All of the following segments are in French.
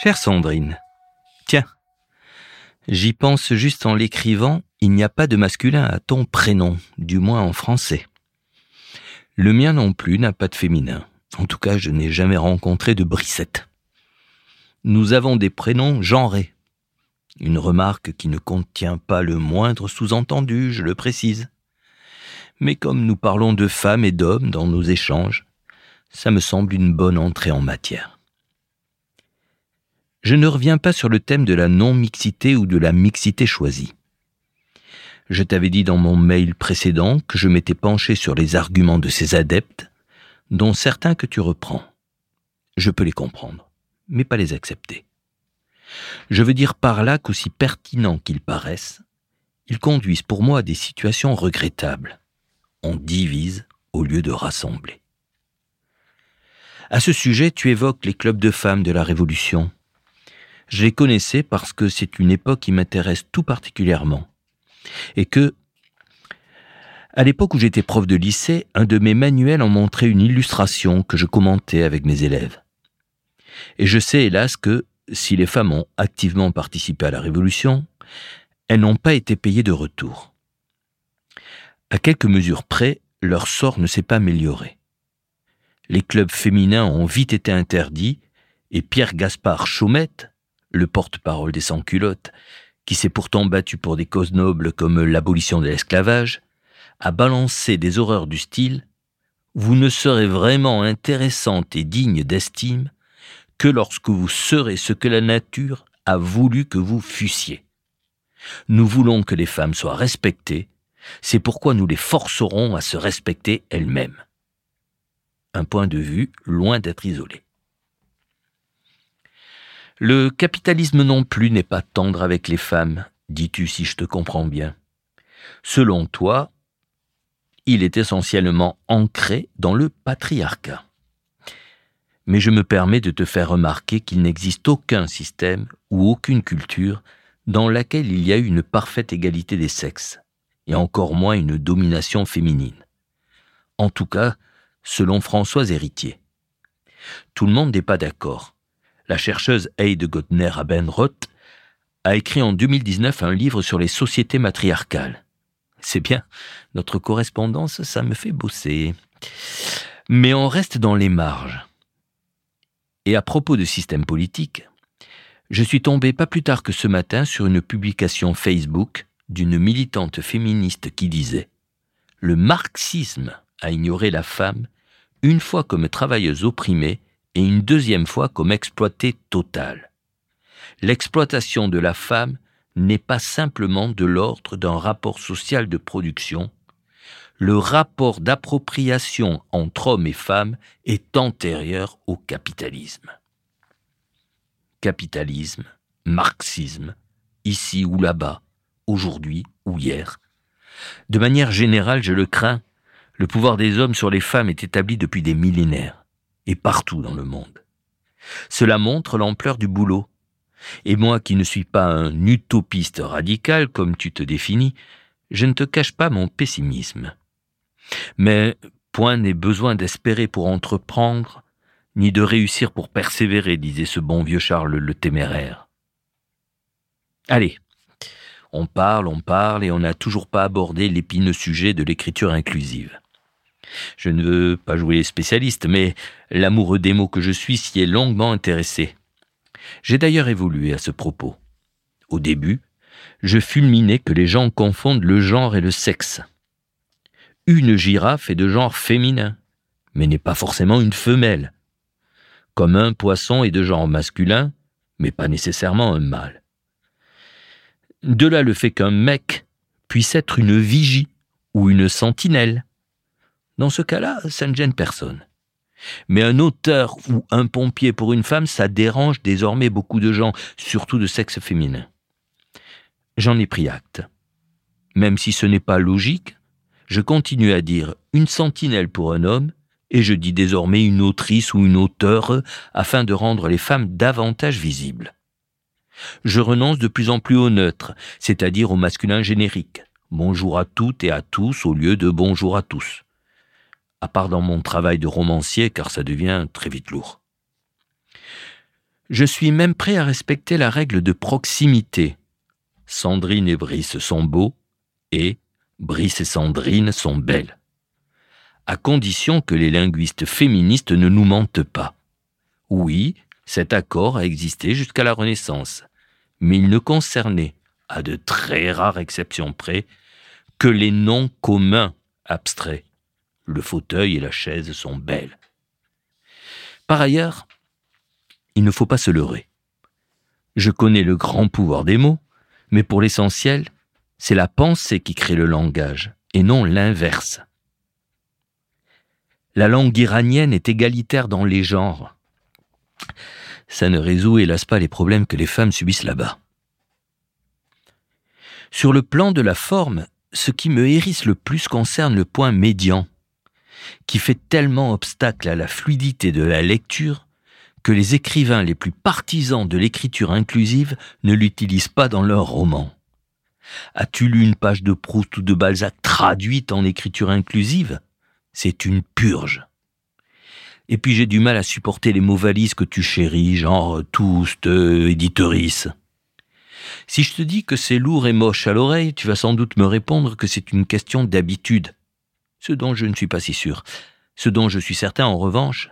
Chère Sandrine, tiens, j'y pense juste en l'écrivant, il n'y a pas de masculin à ton prénom, du moins en français. Le mien non plus n'a pas de féminin. En tout cas, je n'ai jamais rencontré de brissette. Nous avons des prénoms genrés. Une remarque qui ne contient pas le moindre sous-entendu, je le précise. Mais comme nous parlons de femmes et d'hommes dans nos échanges, ça me semble une bonne entrée en matière. Je ne reviens pas sur le thème de la non-mixité ou de la mixité choisie. Je t'avais dit dans mon mail précédent que je m'étais penché sur les arguments de ces adeptes, dont certains que tu reprends. Je peux les comprendre, mais pas les accepter. Je veux dire par là qu'aussi pertinents qu'ils paraissent, ils conduisent pour moi à des situations regrettables. On divise au lieu de rassembler. À ce sujet, tu évoques les clubs de femmes de la Révolution. Je les connaissais parce que c'est une époque qui m'intéresse tout particulièrement. Et que, à l'époque où j'étais prof de lycée, un de mes manuels en montrait une illustration que je commentais avec mes élèves. Et je sais hélas que, si les femmes ont activement participé à la Révolution, elles n'ont pas été payées de retour. À quelques mesures près, leur sort ne s'est pas amélioré les clubs féminins ont vite été interdits, et Pierre Gaspard Chaumette, le porte-parole des sans-culottes, qui s'est pourtant battu pour des causes nobles comme l'abolition de l'esclavage, a balancé des horreurs du style Vous ne serez vraiment intéressante et digne d'estime que lorsque vous serez ce que la nature a voulu que vous fussiez. Nous voulons que les femmes soient respectées, c'est pourquoi nous les forcerons à se respecter elles-mêmes un point de vue loin d'être isolé. Le capitalisme non plus n'est pas tendre avec les femmes, dis-tu si je te comprends bien. Selon toi, il est essentiellement ancré dans le patriarcat. Mais je me permets de te faire remarquer qu'il n'existe aucun système ou aucune culture dans laquelle il y a une parfaite égalité des sexes, et encore moins une domination féminine. En tout cas, selon Françoise Héritier. Tout le monde n'est pas d'accord. La chercheuse Heide Gottner Abenroth a écrit en 2019 un livre sur les sociétés matriarcales. C'est bien, notre correspondance, ça me fait bosser. Mais on reste dans les marges. Et à propos de système politique, je suis tombé pas plus tard que ce matin sur une publication Facebook d'une militante féministe qui disait Le marxisme a ignoré la femme une fois comme travailleuse opprimée et une deuxième fois comme exploitée totale. L'exploitation de la femme n'est pas simplement de l'ordre d'un rapport social de production, le rapport d'appropriation entre hommes et femmes est antérieur au capitalisme. Capitalisme, marxisme, ici ou là-bas, aujourd'hui ou hier. De manière générale, je le crains, le pouvoir des hommes sur les femmes est établi depuis des millénaires, et partout dans le monde. Cela montre l'ampleur du boulot. Et moi qui ne suis pas un utopiste radical comme tu te définis, je ne te cache pas mon pessimisme. Mais point n'est besoin d'espérer pour entreprendre, ni de réussir pour persévérer, disait ce bon vieux Charles le téméraire. Allez, on parle, on parle, et on n'a toujours pas abordé l'épineux sujet de l'écriture inclusive. Je ne veux pas jouer spécialiste, mais l'amoureux des mots que je suis s'y est longuement intéressé. J'ai d'ailleurs évolué à ce propos. Au début, je fulminais que les gens confondent le genre et le sexe. Une girafe est de genre féminin, mais n'est pas forcément une femelle. Comme un poisson est de genre masculin, mais pas nécessairement un mâle. De là le fait qu'un mec puisse être une vigie ou une sentinelle, dans ce cas-là, ça ne gêne personne. Mais un auteur ou un pompier pour une femme, ça dérange désormais beaucoup de gens, surtout de sexe féminin. J'en ai pris acte. Même si ce n'est pas logique, je continue à dire une sentinelle pour un homme, et je dis désormais une autrice ou une auteure afin de rendre les femmes davantage visibles. Je renonce de plus en plus au neutre, c'est-à-dire au masculin générique. Bonjour à toutes et à tous au lieu de bonjour à tous à part dans mon travail de romancier, car ça devient très vite lourd. Je suis même prêt à respecter la règle de proximité. Sandrine et Brice sont beaux et Brice et Sandrine sont belles. À condition que les linguistes féministes ne nous mentent pas. Oui, cet accord a existé jusqu'à la Renaissance, mais il ne concernait, à de très rares exceptions près, que les noms communs abstraits. Le fauteuil et la chaise sont belles. Par ailleurs, il ne faut pas se leurrer. Je connais le grand pouvoir des mots, mais pour l'essentiel, c'est la pensée qui crée le langage, et non l'inverse. La langue iranienne est égalitaire dans les genres. Ça ne résout hélas pas les problèmes que les femmes subissent là-bas. Sur le plan de la forme, ce qui me hérisse le plus concerne le point médian, qui fait tellement obstacle à la fluidité de la lecture que les écrivains les plus partisans de l'écriture inclusive ne l'utilisent pas dans leurs romans. As-tu lu une page de Proust ou de Balzac traduite en écriture inclusive? C'est une purge. Et puis j'ai du mal à supporter les mots valises que tu chéris, genre tous, éditorice. Si je te dis que c'est lourd et moche à l'oreille, tu vas sans doute me répondre que c'est une question d'habitude. Ce dont je ne suis pas si sûr. Ce dont je suis certain, en revanche,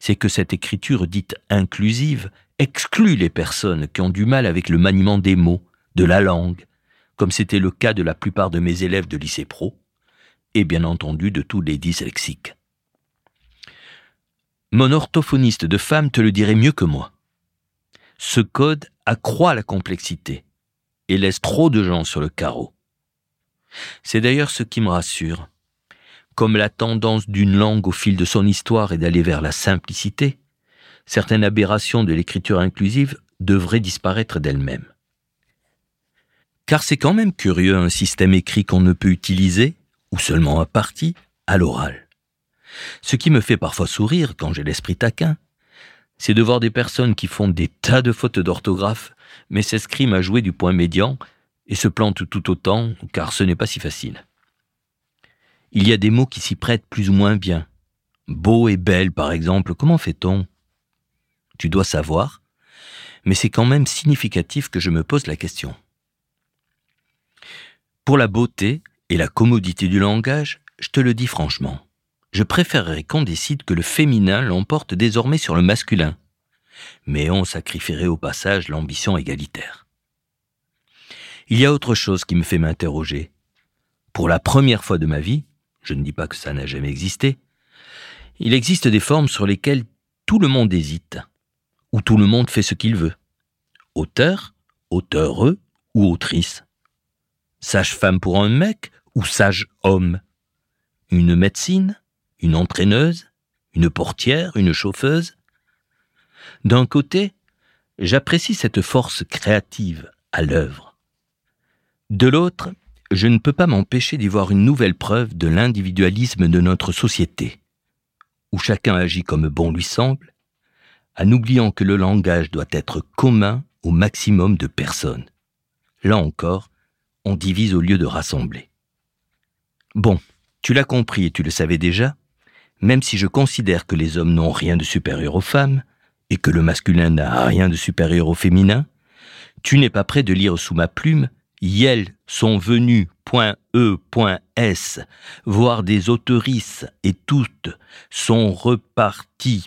c'est que cette écriture dite inclusive exclut les personnes qui ont du mal avec le maniement des mots, de la langue, comme c'était le cas de la plupart de mes élèves de lycée pro, et bien entendu de tous les dyslexiques. Mon orthophoniste de femme te le dirait mieux que moi. Ce code accroît la complexité et laisse trop de gens sur le carreau. C'est d'ailleurs ce qui me rassure. Comme la tendance d'une langue au fil de son histoire est d'aller vers la simplicité, certaines aberrations de l'écriture inclusive devraient disparaître d'elles-mêmes. Car c'est quand même curieux un système écrit qu'on ne peut utiliser, ou seulement à partie, à l'oral. Ce qui me fait parfois sourire quand j'ai l'esprit taquin, c'est de voir des personnes qui font des tas de fautes d'orthographe, mais s'escriment à jouer du point médian et se plantent tout autant, car ce n'est pas si facile. Il y a des mots qui s'y prêtent plus ou moins bien. Beau et belle, par exemple, comment fait-on? Tu dois savoir, mais c'est quand même significatif que je me pose la question. Pour la beauté et la commodité du langage, je te le dis franchement, je préférerais qu'on décide que le féminin l'emporte désormais sur le masculin, mais on sacrifierait au passage l'ambition égalitaire. Il y a autre chose qui me fait m'interroger. Pour la première fois de ma vie, je ne dis pas que ça n'a jamais existé, il existe des formes sur lesquelles tout le monde hésite, où tout le monde fait ce qu'il veut. Auteur, auteureux ou autrice. Sage-femme pour un mec ou sage-homme Une médecine Une entraîneuse Une portière Une chauffeuse D'un côté, j'apprécie cette force créative à l'œuvre. De l'autre, je ne peux pas m'empêcher d'y voir une nouvelle preuve de l'individualisme de notre société, où chacun agit comme bon lui semble, en oubliant que le langage doit être commun au maximum de personnes. Là encore, on divise au lieu de rassembler. Bon, tu l'as compris et tu le savais déjà, même si je considère que les hommes n'ont rien de supérieur aux femmes, et que le masculin n'a rien de supérieur au féminin, tu n'es pas prêt de lire sous ma plume Yel sont venus, .e.s, voir des autorices et toutes sont reparties,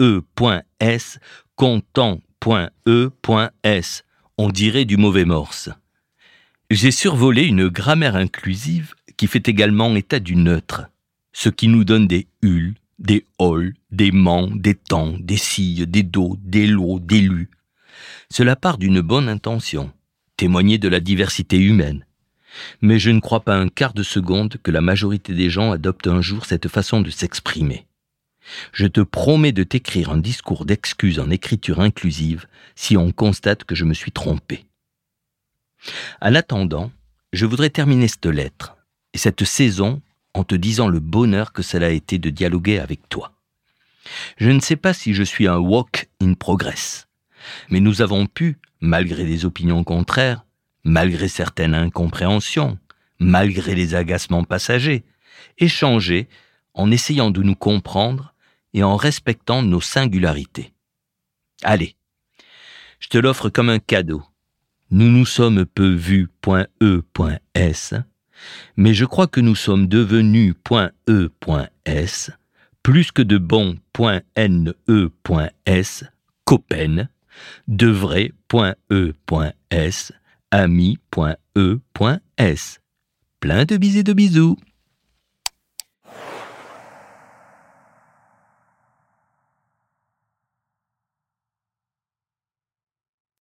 .e.s, content.e.s. On dirait du mauvais morse. J'ai survolé une grammaire inclusive qui fait également état du neutre, ce qui nous donne des huls, des hol, des mans, des temps, des silles, des dos, des lots, des lus. Cela part d'une bonne intention, témoigner de la diversité humaine. Mais je ne crois pas un quart de seconde que la majorité des gens adoptent un jour cette façon de s'exprimer. Je te promets de t'écrire un discours d'excuse en écriture inclusive si on constate que je me suis trompé. En attendant, je voudrais terminer cette lettre et cette saison en te disant le bonheur que cela a été de dialoguer avec toi. Je ne sais pas si je suis un walk in progress, mais nous avons pu, malgré des opinions contraires, malgré certaines incompréhensions, malgré les agacements passagers, échanger en essayant de nous comprendre et en respectant nos singularités. Allez, je te l'offre comme un cadeau. Nous nous sommes peu vus, e mais je crois que nous sommes devenus, e plus que de bons, point N, E, de vrais, ami.e.s. Plein de bisous de bisous.